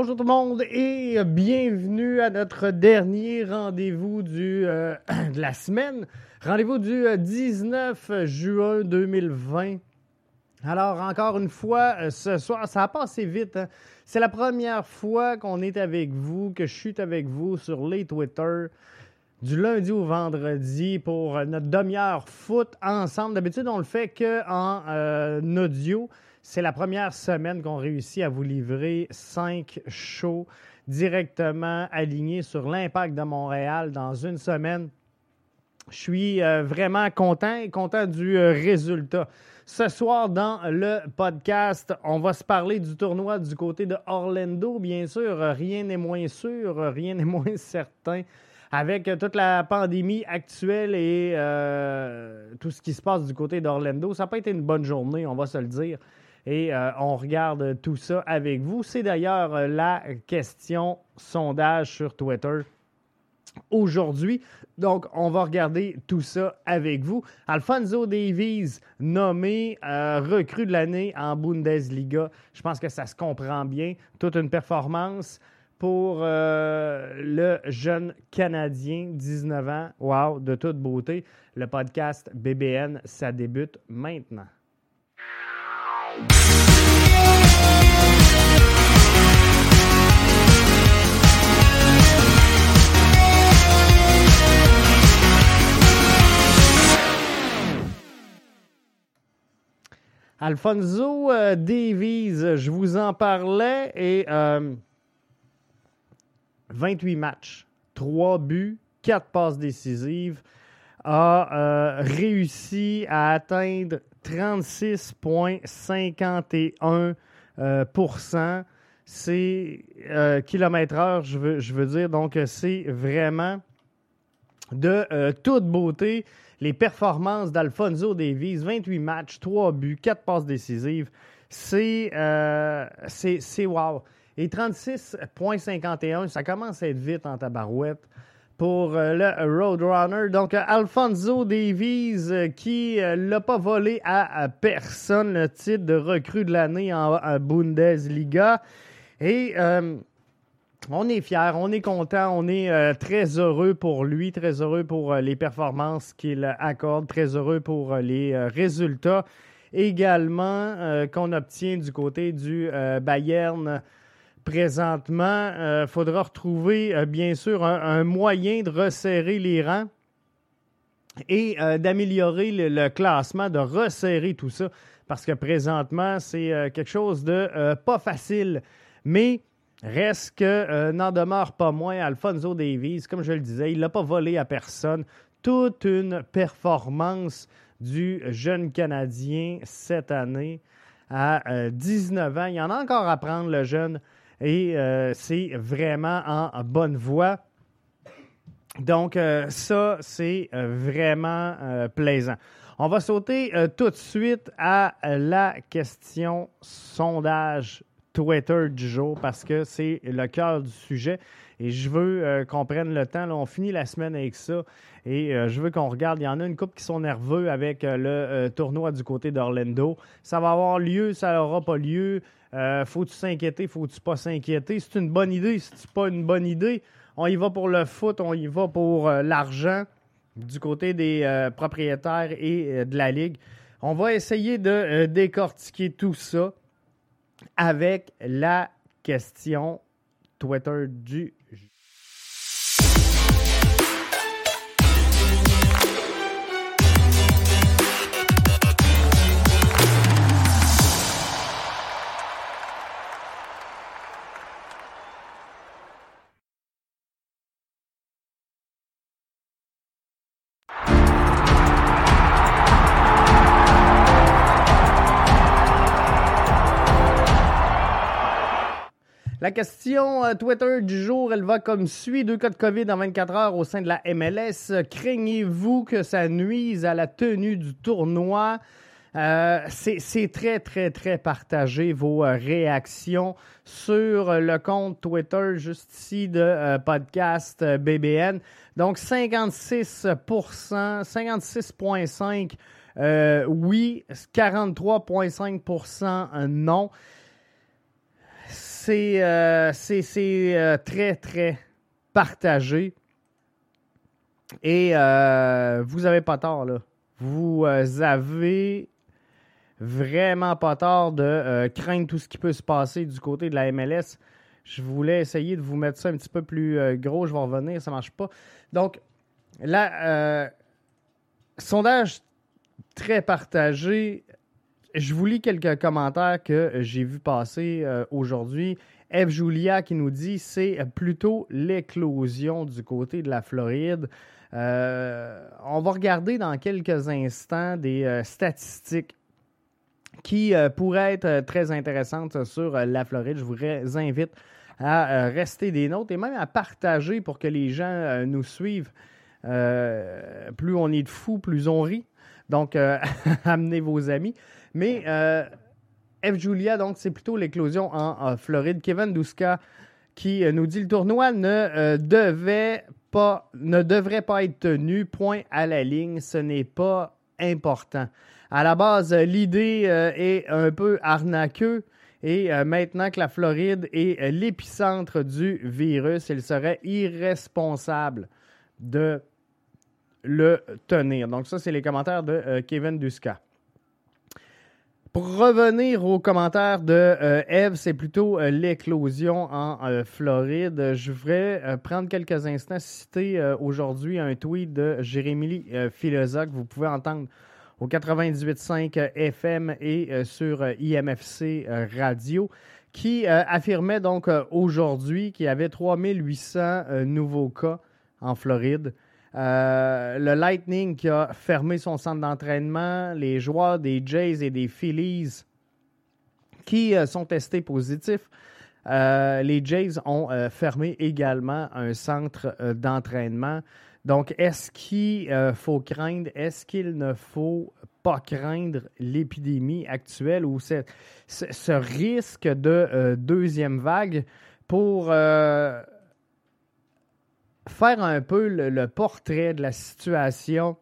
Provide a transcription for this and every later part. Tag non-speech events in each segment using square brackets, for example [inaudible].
Bonjour tout le monde et bienvenue à notre dernier rendez-vous euh, [clears throat] de la semaine. Rendez-vous du 19 euh, juin 2020. Alors, encore une fois, euh, ce soir, ça a passé vite. Hein. C'est la première fois qu'on est avec vous, que je suis avec vous sur les Twitter du lundi au vendredi pour notre demi-heure foot ensemble. D'habitude, on le fait qu'en en audio. C'est la première semaine qu'on réussit à vous livrer cinq shows directement alignés sur l'impact de Montréal dans une semaine. Je suis euh, vraiment content et content du euh, résultat. Ce soir, dans le podcast, on va se parler du tournoi du côté de Orlando. Bien sûr, rien n'est moins sûr, rien n'est [laughs] moins certain. Avec toute la pandémie actuelle et euh, tout ce qui se passe du côté d'Orlando, ça n'a pas été une bonne journée, on va se le dire et euh, on regarde tout ça avec vous. C'est d'ailleurs euh, la question sondage sur Twitter aujourd'hui. Donc, on va regarder tout ça avec vous. Alfonso Davies, nommé euh, recrue de l'année en Bundesliga. Je pense que ça se comprend bien. Toute une performance pour le jeune Canadien, 19 ans. Wow, de toute beauté. Le podcast BBN, ça débute maintenant. Alfonso euh, Davies, je vous en parlais, et 28 euh, matchs, 3 buts, 4 passes décisives, a euh, réussi à atteindre 36,51% C'est kilomètre heure, je veux, je veux dire. Donc, c'est vraiment de toute beauté les performances d'Alfonso Davies, 28 matchs, 3 buts, 4 passes décisives, c'est euh, wow. Et 36,51, ça commence à être vite en tabarouette pour euh, le Roadrunner. Donc, Alfonso Davies euh, qui ne l'a pas volé à, personne le titre de recrue de l'année en, Bundesliga. Et on est fiers, on est content, on est euh, très heureux pour lui, très heureux pour euh, les performances qu'il accorde, très heureux pour euh, les résultats également qu'on obtient du côté du Bayern présentement. Il faudra retrouver bien sûr un, moyen de resserrer les rangs et d'améliorer le, classement, de resserrer tout ça, parce que présentement, c'est quelque chose de pas facile. Mais Reste que euh, n'en demeure pas moins Alfonso Davies, comme je le disais, il n'a pas volé à personne. Toute une performance du jeune Canadien cette année à 19 euh, ans. Il y en a encore à prendre, le jeune, et euh, c'est vraiment en bonne voie. Donc, ça, c'est vraiment plaisant. On va sauter tout de suite à la question sondage Twitter du jour parce que c'est le cœur du sujet et je veux euh, qu'on prenne le temps. On finit la semaine avec ça et euh, je veux qu'on regarde. Il y en a une couple qui sont nerveux avec euh, le tournoi du côté d'Orlando. Ça va avoir lieu, ça n'aura pas lieu. faut-tu s'inquiéter, faut-tu pas s'inquiéter? C'est une bonne idée, c'est pas une bonne idée. On y va pour le foot, on y va pour l'argent du côté des propriétaires et de la ligue. On va essayer de décortiquer tout ça avec la question Twitter du La question euh, Twitter du jour, elle va comme suit. Deux cas de COVID en 24 heures au sein de la MLS. Craignez-vous que ça nuise à la tenue du tournoi? Euh, c'est très, très, très partagé vos euh, réactions sur le compte Twitter juste ici de podcast BBN. Donc 56% 56,5 oui, 43,5% non c'est très, très partagé. Et vous n'avez pas tort, là. Vous avez vraiment pas tort de craindre tout ce qui peut se passer du côté de la MLS. Je voulais essayer de vous mettre ça un petit peu plus euh, gros. Je vais revenir, ça marche pas. Donc, là, euh, sondage très partagé. Je vous lis quelques commentaires que j'ai vu passer euh, aujourd'hui. Eve Julia qui nous dit c'est plutôt l'éclosion du côté de la Floride. on va regarder dans quelques instants des statistiques qui pourraient être très intéressantes sur la Floride. Je vous invite à euh, rester des nôtres et même à partager pour que les gens euh, nous suivent. Euh, plus on est de fous, plus on rit. Donc, [laughs] amenez vos amis. Mais F. Julia, donc, c'est plutôt l'éclosion en, Floride. Kevin Duska qui nous dit le tournoi ne devait pas, ne devrait pas être tenu. Point à la ligne. Ce n'est pas important. À la base, l'idée est un peu arnaqueux. Et euh, maintenant que la Floride est euh, l'épicentre du virus, il serait irresponsable de le tenir. Donc ça, c'est les commentaires de euh, Kevin Duska. Pour revenir aux commentaires de Eve, c'est plutôt l'éclosion en Floride. Je voudrais prendre quelques instants, citer aujourd'hui un tweet de Jérémy Philosophe. Vous pouvez entendre au 98.5 FM et euh, sur euh, IMFC euh, Radio, qui affirmait donc aujourd'hui qu'il y avait 3800 nouveaux cas en Floride. Le Lightning qui a fermé son centre d'entraînement, les joueurs des Jays et des Phillies qui sont testés positifs. les Jays ont fermé également un centre d'entraînement. Donc, est-ce qu'il euh, faut craindre, est-ce qu'il ne faut pas craindre l'épidémie actuelle ou ce, risque de euh, deuxième vague pour euh, faire un peu le, portrait de la situation?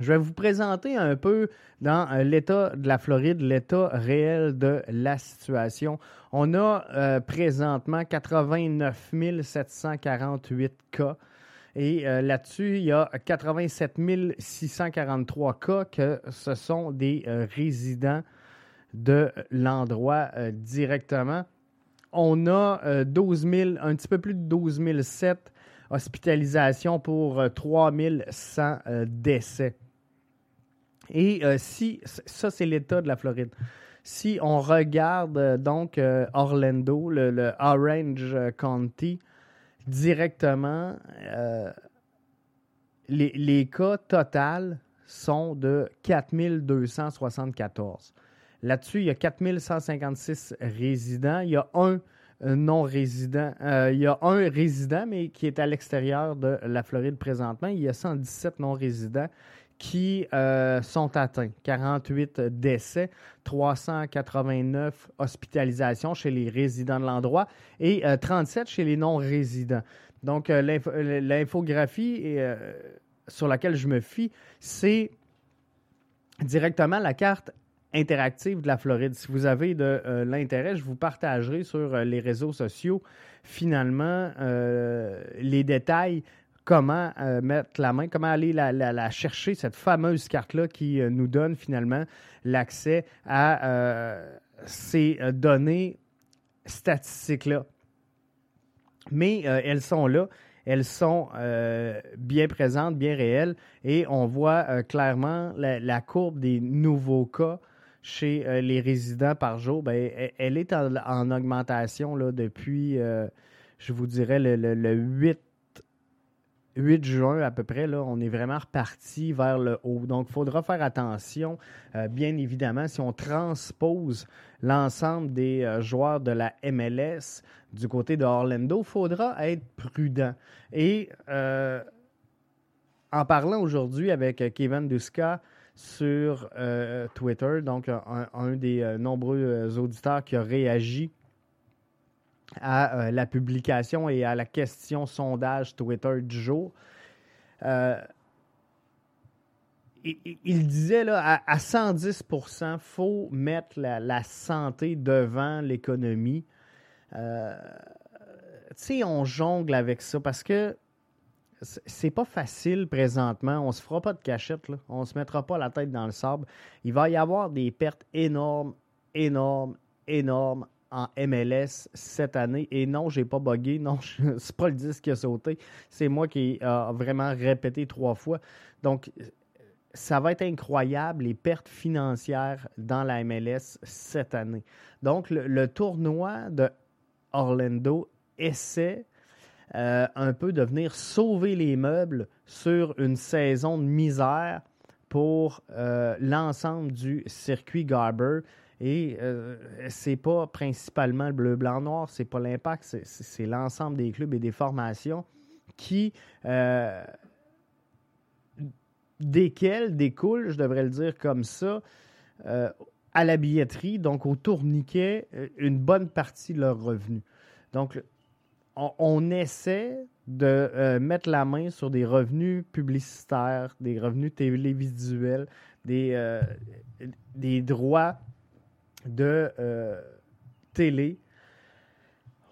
Je vais vous présenter un peu dans l'état de la Floride, l'état réel de la situation. On a présentement 89 748 cas et euh, là-dessus, il y a 87 643 cas que ce sont des euh, résidents de l'endroit euh, directement. On a 12 000, un petit peu plus de 12 007 hospitalisations pour 3 100 décès. Et si, ça c'est l'état de la Floride. Si on regarde donc Orlando, le Orange County, directement, euh, les, cas total sont de 4274. Là-dessus, il y a 4156 résidents. Il y a un euh, non-résident. Euh, il y a un résident, mais qui est à l'extérieur de la Floride présentement. Il y a 117 non-résidents qui euh, sont atteints. 48 décès, 389 hospitalisations chez les résidents de l'endroit et 37 euh, chez les non-résidents. Donc, l'infographie sur laquelle je me fie, c'est directement la carte interactive de la Floride. Si vous avez de l'intérêt, je vous partagerai sur les réseaux sociaux finalement les détails comment euh, mettre la main, comment aller la, chercher, cette fameuse carte-là qui euh, nous donne finalement l'accès à euh, ces données statistiques-là. Mais elles sont là, elles sont bien présentes, bien réelles, et on voit clairement la, courbe des nouveaux cas chez les résidents par jour. Ben, elle, est en, augmentation là, depuis, je vous dirais, le, le 8 8 juin à peu près, là, on est vraiment reparti vers le haut. Donc, il faudra faire attention, euh, bien évidemment, si on transpose l'ensemble des euh, joueurs de la MLS du côté de Orlando, il faudra être prudent. Et euh, en parlant aujourd'hui avec Kevin Duska sur Twitter, donc un des nombreux auditeurs qui a réagi à euh, la publication et à la question sondage Twitter du jour. Euh, il, disait là, à, 110% il faut mettre la, santé devant l'économie. Euh, tu sais, on jongle avec ça parce que c'est pas facile présentement. On se fera pas de cachette. On se mettra pas la tête dans le sable. Il va y avoir des pertes énormes, énormes, énormes en MLS cette année. Et non, j'ai pas bugué. Non, [laughs] c'est pas le disque qui a sauté. C'est moi qui a vraiment répété trois fois. Donc, ça va être incroyable les pertes financières dans la MLS cette année. Donc, le, tournoi de Orlando essaie euh, un peu de venir sauver les meubles sur une saison de misère pour euh, l'ensemble du circuit Garber. Et euh, c'est pas principalement le bleu, blanc, noir, c'est pas l'impact, c'est l'ensemble des clubs et des formations qui euh, desquels découlent, je devrais le dire comme ça, à la billetterie, donc au tourniquet, une bonne partie de leurs revenus. Donc, on, essaie de euh, mettre la main sur des revenus publicitaires, des revenus télévisuels, des, des droits de télé.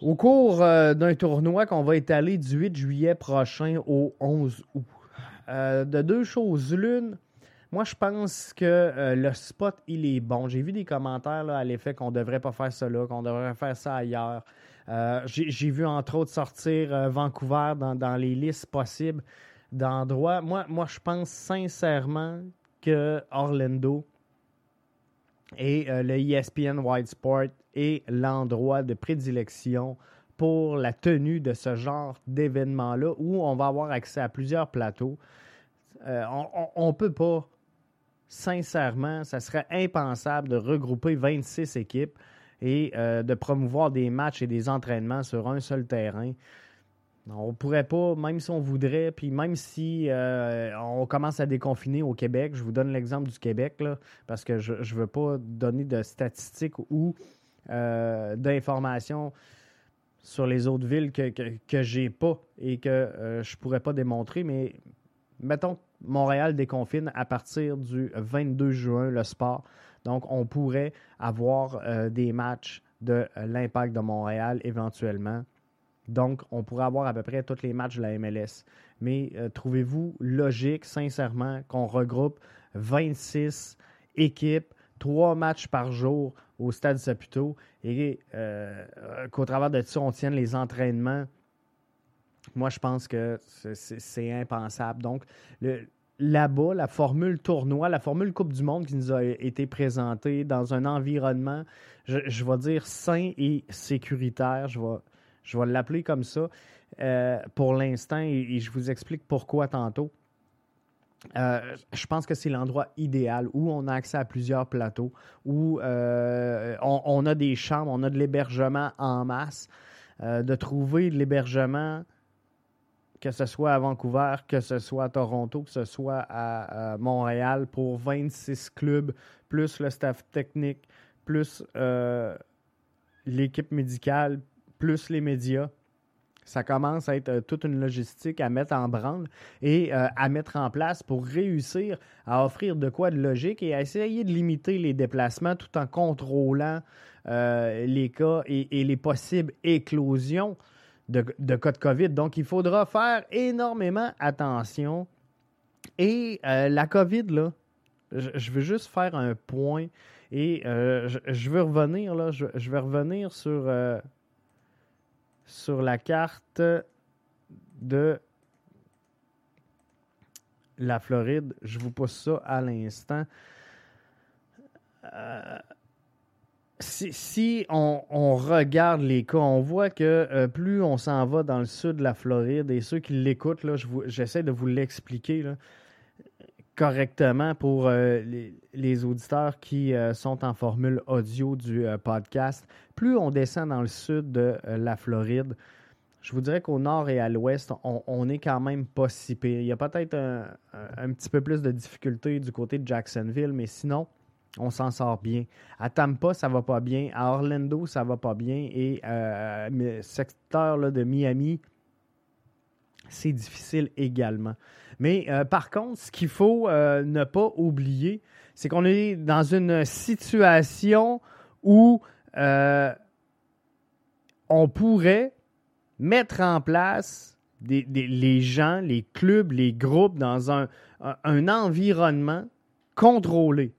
Au cours d'un tournoi qu'on va étaler du 8 juillet prochain au 11 août. Euh, de deux choses l'une, moi, je pense que euh, le spot, il est bon. J'ai vu des commentaires à l'effet qu'on ne devrait pas faire là, qu'on devrait faire ça ailleurs. Euh, j'ai vu, entre autres, sortir Vancouver dans, les listes possibles d'endroits. Moi, moi, je pense sincèrement que Orlando et le ESPN White Sport est l'endroit de prédilection pour la tenue de ce genre d'événement-là où on va avoir accès à plusieurs plateaux. Euh, on ne peut pas, sincèrement, ça serait impensable de regrouper 26 équipes et euh, de promouvoir des matchs et des entraînements sur un seul terrain. On ne pourrait pas, même si on voudrait, puis même si euh, on commence à déconfiner au Québec, je vous donne l'exemple du Québec, parce que je ne veux pas donner de statistiques ou d'informations sur les autres villes que, que, j'ai pas et que euh, je pourrais pas démontrer, mais mettons Montréal déconfine à partir du 22 juin le sport. Donc, on pourrait avoir euh, des matchs de euh, l'impact de Montréal éventuellement. Donc, on pourrait avoir à peu près tous les matchs de la MLS. Mais trouvez-vous logique, sincèrement, qu'on regroupe 26 équipes, trois matchs par jour au Stade Saputo? Et euh, qu'au travers de ça, on tienne les entraînements. Moi, je pense que c'est impensable. Donc, là-bas, la formule tournoi, la formule Coupe du Monde qui nous a été présentée dans un environnement, je, vais dire sain et sécuritaire, je vais, je vais l'appeler comme ça euh, pour l'instant et, je vous explique pourquoi tantôt. Euh, je pense que c'est l'endroit idéal où on a accès à plusieurs plateaux, où euh, on, a des chambres, on a de l'hébergement en masse. De trouver de l'hébergement, que ce soit à Vancouver, que ce soit à Toronto, que ce soit à, Montréal, pour 26 clubs, plus le staff technique, plus l'équipe médicale, plus les médias ça commence à être euh, toute une logistique à mettre en branle et euh, à mettre en place pour réussir à offrir de quoi de logique et à essayer de limiter les déplacements tout en contrôlant euh, les cas et, les possibles éclosions de, cas de COVID. Donc, il faudra faire énormément attention. Et la COVID, là, je, veux juste faire un point et je, veux revenir, là, je, je vais revenir sur sur la carte de la Floride. Je vous pose ça à l'instant. Si, on, regarde les cas, on voit que euh, plus on s'en va dans le sud de la Floride, et ceux qui l'écoutent, j'essaie de vous l'expliquer correctement pour euh, les, auditeurs qui euh, sont en formule audio du podcast. Plus on descend dans le sud de la Floride, je vous dirais qu'au nord et à l'ouest, on, est quand même pas si pire. Il y a peut-être un, petit peu plus de difficultés du côté de Jacksonville, mais sinon, on s'en sort bien. À Tampa, ça va pas bien. À Orlando, ça va pas bien. Et le secteur là, de Miami, c'est difficile également. Mais euh, par contre, ce qu'il faut euh, ne pas oublier, c'est qu'on est dans une situation où euh, on pourrait mettre en place les gens, les clubs, les groupes dans un, environnement contrôlé.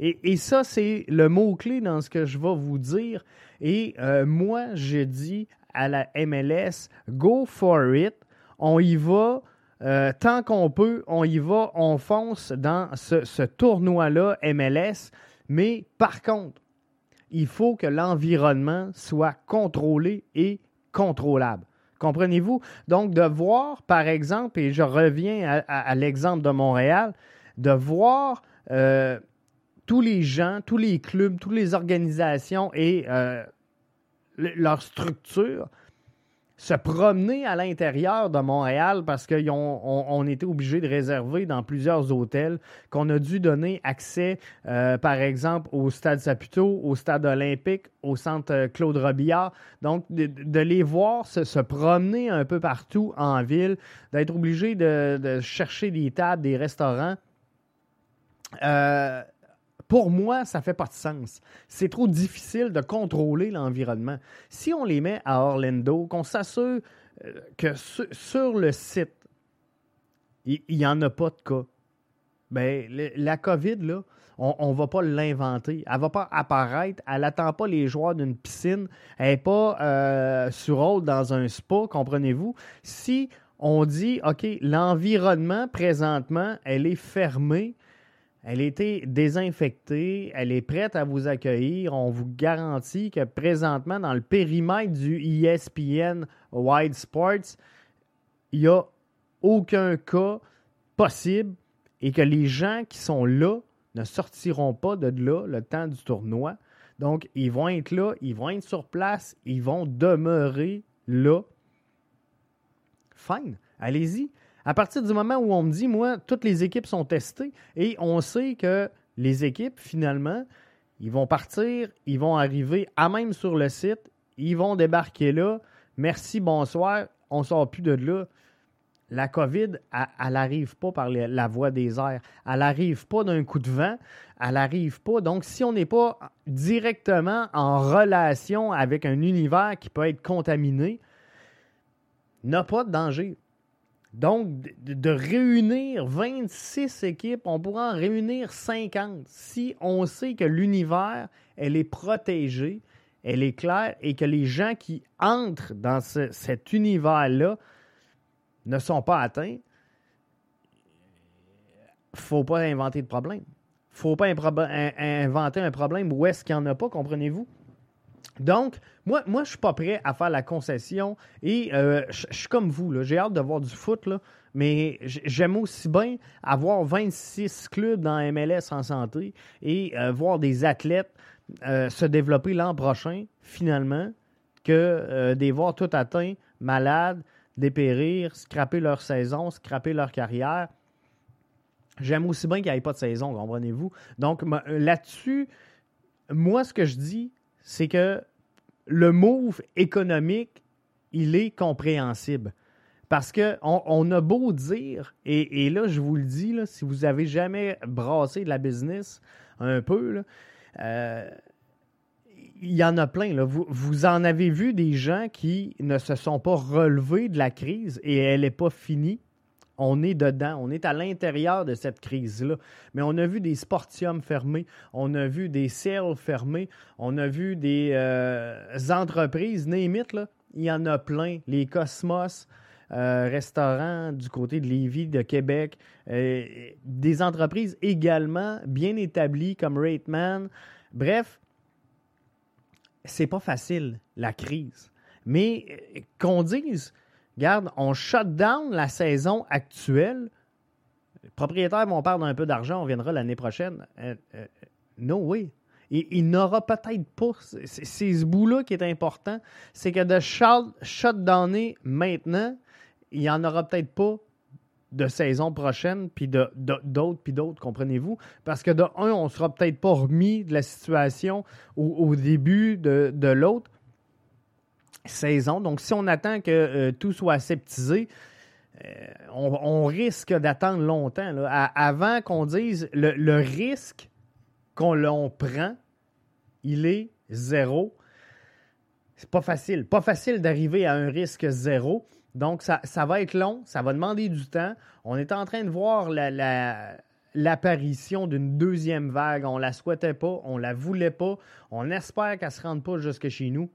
Et, ça, c'est le mot-clé dans ce que je vais vous dire. Et euh, moi, je dis à la MLS, go for it. On y va. Euh, tant qu'on peut, on y va, on fonce dans ce, tournoi-là MLS. Mais par contre, il faut que l'environnement soit contrôlé et contrôlable. Comprenez-vous? Donc, de voir, par exemple, et je reviens à, l'exemple de Montréal, de voir euh, tous les gens, tous les clubs, toutes les organisations et euh, leur structure se promener à l'intérieur de Montréal parce qu'on on, était obligé de réserver dans plusieurs hôtels, qu'on a dû donner accès, euh, par exemple, au Stade Saputo, au Stade olympique, au Centre euh, Claude Robillard. Donc, de, les voir se, promener un peu partout en ville, d'être obligé de, chercher des tables, des restaurants. Euh, pour moi, ça ne fait pas de sens. C'est trop difficile de contrôler l'environnement. Si on les met à Orlando, qu'on s'assure euh, que sur le site, il n'y en a pas de cas, bien, la COVID, là, on ne va pas l'inventer. Elle ne va pas apparaître. Elle n'attend pas les joueurs d'une piscine. Elle n'est pas euh, sur dans un spa, comprenez-vous? Si on dit, OK, l'environnement, présentement, elle est fermée, elle a été désinfectée, elle est prête à vous accueillir. On vous garantit que présentement, dans le périmètre du ESPN Wide Sports, il n'y a aucun cas possible et que les gens qui sont là ne sortiront pas de là le temps du tournoi. Donc, ils vont être là, ils vont être sur place, ils vont demeurer là. Fine, allez-y. À partir du moment où on me dit, moi, toutes les équipes sont testées et on sait que les équipes, finalement, ils vont partir, ils vont arriver à même sur le site, ils vont débarquer là. Merci, bonsoir, on ne sort plus de là. La COVID, elle n'arrive pas par la voie des airs. Elle n'arrive pas d'un coup de vent. Elle n'arrive pas. Donc, si on n'est pas directement en relation avec un univers qui peut être contaminé, n'a pas de danger. Donc, de, réunir 26 équipes, on pourra en réunir 50 si on sait que l'univers, elle est protégée, elle est claire et que les gens qui entrent dans cet univers-là ne sont pas atteints. faut pas inventer de problème. faut pas inventer un problème où est-ce qu'il n'y en a pas, comprenez-vous? Donc, moi, moi je suis pas prêt à faire la concession et euh, je suis comme vous, j'ai hâte de voir du foot, mais j'aime aussi bien avoir 26 clubs dans MLS en santé et euh, voir des athlètes euh, se développer l'an prochain, finalement, que des voir tout atteints, malades, dépérir, scraper leur saison, scraper leur carrière. J'aime aussi bien qu'il n'y ait pas de saison, comprenez-vous? Donc, là-dessus, moi, ce que je dis, c'est que le move économique, il est compréhensible. Parce qu'on on a beau dire, et, là, je vous le dis, si vous avez jamais brassé de la business un peu, euh, il y en a plein. Vous, vous, en avez vu des gens qui ne se sont pas relevés de la crise et elle n'est pas finie on est dedans, on est à l'intérieur de cette crise-là. Mais on a vu des sportiums fermés, on a vu des sales fermés, on a vu des euh, entreprises, Némit, là, il y en a plein. Les Cosmos, euh, restaurants du côté de Lévis, de Québec, euh, des entreprises également bien établies comme Rateman. Bref, c'est pas facile, la crise. Mais qu'on dise Regarde, on shut down la saison actuelle. Les propriétaires vont perdre un peu d'argent, on viendra l'année prochaine. Euh, euh, no way. Et il n'aura peut-être pas. C'est ce bout-là qui est important. C'est que de shut, maintenant, il n'y en aura peut-être pas de saison prochaine, puis d'autres, puis d'autres, comprenez-vous? Parce que de un, on ne sera peut-être pas remis de la situation au, début de l'autre Donc, si on attend que euh, tout soit aseptisé, euh, on, risque d'attendre longtemps. avant qu'on dise le, risque qu'on prend, il est zéro. c'est pas facile. Pas facile d'arriver à un risque zéro. Donc, ça, va être long, ça va demander du temps. On est en train de voir l'apparition d'une deuxième vague. On la souhaitait pas, on la voulait pas. On espère qu'elle ne se rende pas jusque chez nous.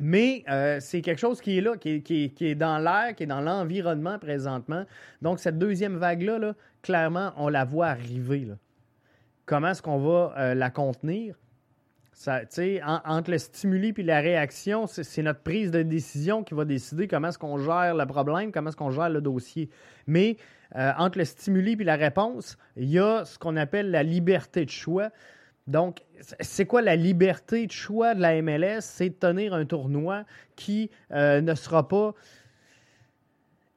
Mais euh, c'est quelque chose qui est là, qui est, dans l'air, qui est dans l'environnement présentement. Donc, cette deuxième vague-là, clairement, on la voit arriver. Comment est-ce qu'on va euh, la contenir? Entre le stimuli et la réaction, c'est notre prise de décision qui va décider comment est-ce qu'on gère le problème, comment est-ce qu'on gère le dossier. Mais euh, entre le stimuli et la réponse, il y a ce qu'on appelle la liberté de choix. Donc, c'est quoi la liberté de choix de la MLS? C'est de tenir un tournoi qui euh, ne sera pas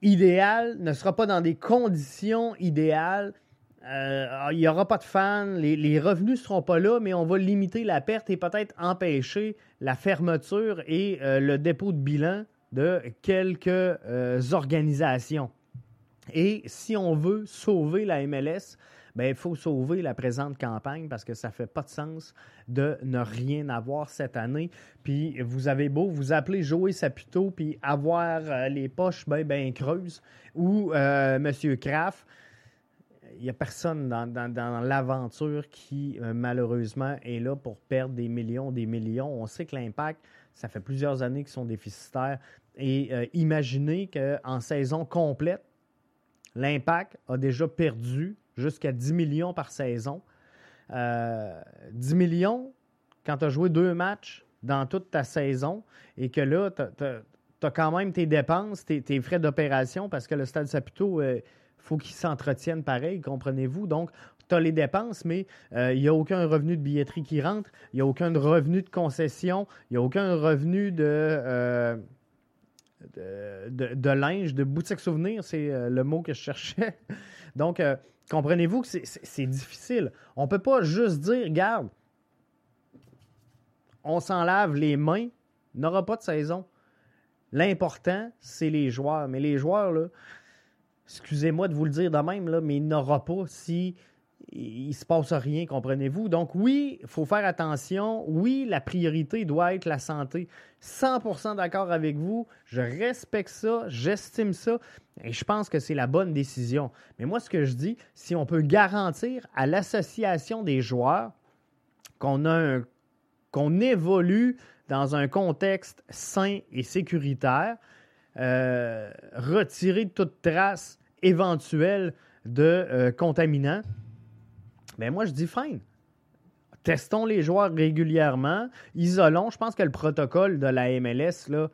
idéal, ne sera pas dans des conditions idéales. Euh, il n'y aura pas de fans, les, revenus ne seront pas là, mais on va limiter la perte et peut-être empêcher la fermeture et euh, le dépôt de bilan de quelques organisations. Et si on veut sauver la MLS, ben, il faut sauver la présente campagne parce que ça fait pas de sens de ne rien avoir cette année. Puis vous avez beau vous appeler Joey Saputo puis avoir euh, les poches bien ben creuses ou euh, M. Kraft. Il n'y a personne dans, l'aventure qui, euh, malheureusement, est là pour perdre des millions, des millions. On sait que l'impact, ça fait plusieurs années qu'ils sont déficitaires. Et imaginez qu'en saison complète, l'impact a déjà perdu jusqu'à 10 millions par saison. 10 euh, millions, quand tu as joué deux matchs dans toute ta saison et que là, tu as, quand même tes dépenses, tes, frais d'opération, parce que le Stade Saputo, euh, faut qu'il s'entretienne pareil, comprenez-vous? Donc, tu as les dépenses, mais euh, il n'y a aucun revenu de billetterie qui rentre, il n'y a aucun revenu de concession, il n'y a aucun revenu de, de, de, linge, de boutique souvenir, c'est le mot que je cherchais. [laughs] Donc, Comprenez-vous que c'est difficile. On ne peut pas juste dire, regarde, on s'en lave les mains, n'aura pas de saison. L'important, c'est les joueurs. Mais les joueurs, excusez-moi de vous le dire de même, mais il n'aura pas si il ne se passe rien, comprenez-vous? Donc oui, il faut faire attention. Oui, la priorité doit être la santé. 100% d'accord avec vous. Je respecte ça, j'estime ça et je pense que c'est la bonne décision. Mais moi, ce que je dis, si on peut garantir à l'association des joueurs qu'on a qu'on évolue dans un contexte sain et sécuritaire, euh, retirer toute trace éventuelle de euh, contaminants, mais moi, je dis fine. Testons les joueurs régulièrement, isolons. Je pense que le protocole de la MLS, là,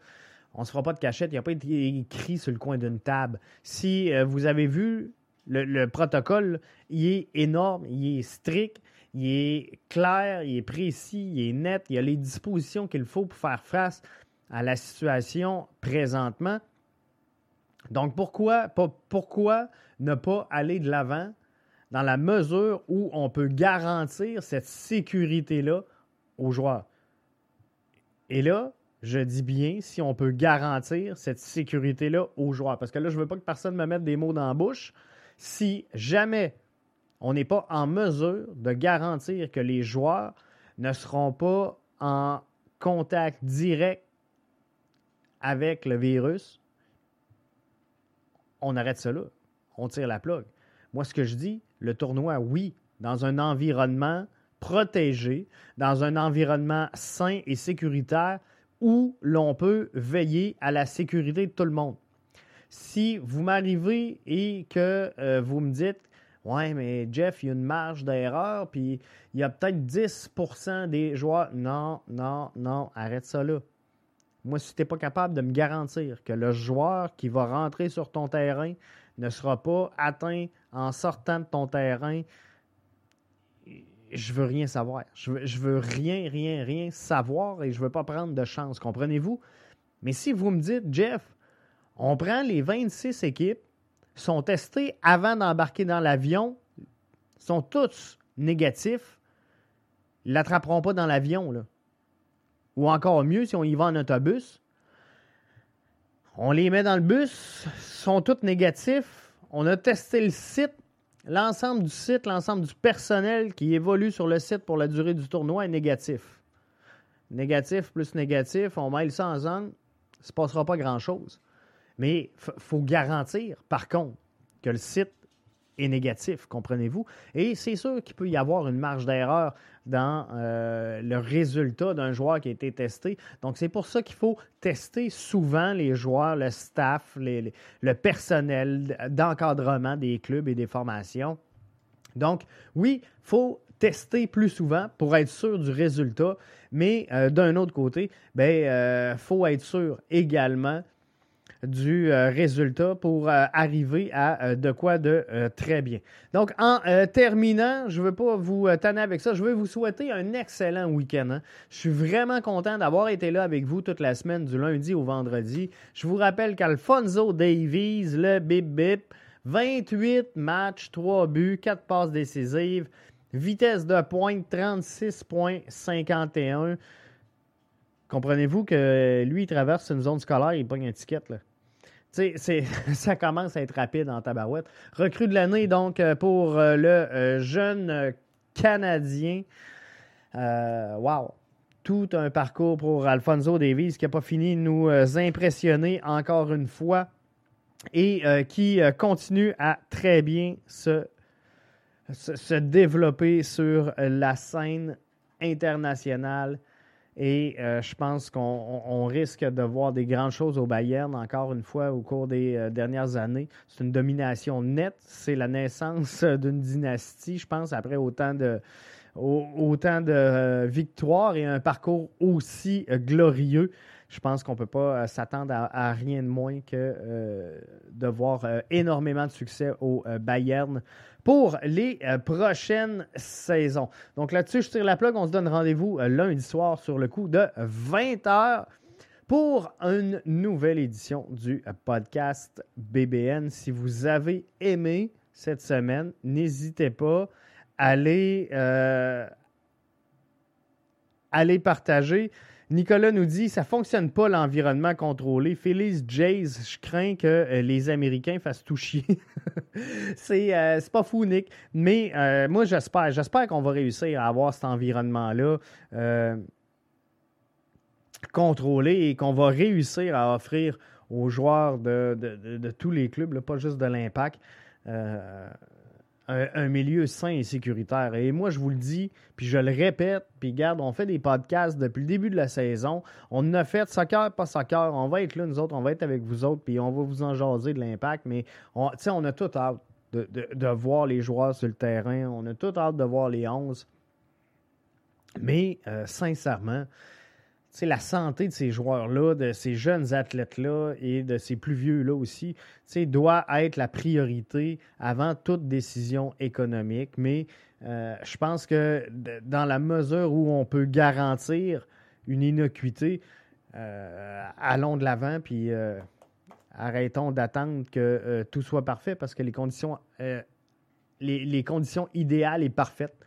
on ne se fera pas de cachette. Il n'y a pas été écrit sur le coin d'une table. Si euh, vous avez vu, le, protocole, il est énorme, il est strict, il est clair, il est précis, il est net. Il y a les dispositions qu'il faut pour faire face à la situation présentement. Donc, pourquoi, pourquoi ne pas aller de l'avant dans la mesure où on peut garantir cette sécurité-là aux joueurs. Et là, je dis bien si on peut garantir cette sécurité-là aux joueurs. Parce que là, je ne veux pas que personne me mette des mots dans la bouche. Si jamais on n'est pas en mesure de garantir que les joueurs ne seront pas en contact direct avec le virus, on arrête là. On tire la plug. Moi, ce que je dis, le tournoi, oui, dans un environnement protégé, dans un environnement sain et sécuritaire où l'on peut veiller à la sécurité de tout le monde. Si vous m'arrivez et que euh, vous me dites Ouais, mais Jeff, il y a une marge d'erreur, puis il y a peut-être 10% des joueurs. Non, non, non, arrête ça là. Moi, si tu n'es pas capable de me garantir que le joueur qui va rentrer sur ton terrain ne sera pas atteint en sortant de ton terrain, je veux rien savoir. Je veux, rien, rien, rien savoir et je veux pas prendre de chance. Comprenez-vous? Mais si vous me dites, Jeff, on prend les 26 équipes, sont testées avant d'embarquer dans l'avion, sont tous négatifs, ils l'attraperont pas dans l'avion. Là. Ou encore mieux, si on y va en autobus, on les met dans le bus, sont tous négatifs. On a testé le site. L'ensemble du site, l'ensemble du personnel qui évolue sur le site pour la durée du tournoi est négatif. négatif plus négatif, on mêle ça ensemble, il ne se passera pas grand-chose. Mais il faut garantir, par contre, que le site négatif, comprenez-vous? Et c'est sûr qu'il peut y avoir une marge d'erreur dans euh, le résultat d'un joueur qui a été testé. Donc, c'est pour ça qu'il faut tester souvent les joueurs, le staff, le personnel d'encadrement des clubs et des formations. Donc, oui, il faut tester plus souvent pour être sûr du résultat, mais euh, d'un autre côté, il ben, euh, faut être sûr également du euh, résultat pour euh, arriver à euh, de quoi de très bien. Donc, en terminant, je ne veux pas vous tanner avec ça. Je veux vous souhaiter un excellent week-end. Hein. Je suis vraiment content d'avoir été là avec vous toute la semaine, du lundi au vendredi. Je vous rappelle qu'Alfonso Davies, le bip bip, 28 matchs, 3 buts, 4 passes décisives, vitesse de pointe 36,51. Comprenez-vous que lui, il traverse une zone scolaire, il pogne un ticket. Là. [laughs] ça commence à être rapide en tabarouette. Recrue de l'année, donc, euh, pour euh, le euh, jeune Canadien. wow! Tout un parcours pour Alfonso Davies qui n'a pas fini de nous impressionner encore une fois et qui continue à très bien se, se développer sur la scène internationale et euh, je pense qu'on risque de voir des grandes choses au Bayern encore une fois au cours des euh, dernières années. C'est une domination nette. C'est la naissance d'une dynastie, je pense, après autant de, autant de euh, victoires et un parcours aussi glorieux. Je pense qu'on ne peut pas s'attendre à, rien de moins que de voir énormément de succès au Bayern pour les euh, prochaines saisons. Donc là-dessus, je tire la plug. On se donne rendez-vous euh, lundi soir sur le coup de 20h pour une nouvelle édition du euh, podcast BBN. Si vous avez aimé cette semaine, n'hésitez pas à aller, aller partager. Nicolas nous dit ça fonctionne pas l'environnement contrôlé. Félix Jays, je crains que euh, les Américains fassent tout chier. [laughs] Euh, c'est pas fou, Nick. Mais euh, moi, j'espère. J'espère qu'on va réussir à avoir cet environnement-là contrôlé et qu'on va réussir à offrir aux joueurs de, tous les clubs, pas juste de l'Impact, un, milieu sain et sécuritaire. Et moi, je vous le dis, puis je le répète, puis garde, on fait des podcasts depuis le début de la saison. On a fait soccer, pas soccer. On va être là, nous autres, on va être avec vous autres, puis on va vous en de l'impact. Mais on, on a tout hâte de, voir les joueurs sur le terrain. On a tout hâte de voir les 11. Mais euh, sincèrement, la santé de ces joueurs-là, de ces jeunes athlètes-là et de ces plus vieux-là aussi, doit être la priorité avant toute décision économique. Mais euh, je pense que dans la mesure où on peut garantir une innocuité, euh, allons de l'avant, puis euh, arrêtons d'attendre que tout soit parfait parce que les conditions, les conditions idéales et parfaites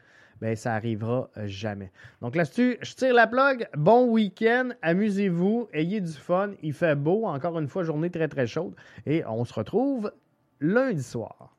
ben ça arrivera euh, jamais. Donc là-dessus, je tire la plug. Bon week-end, amusez-vous, ayez du fun. Il fait beau, encore une fois, journée très très chaude. Et on se retrouve lundi soir.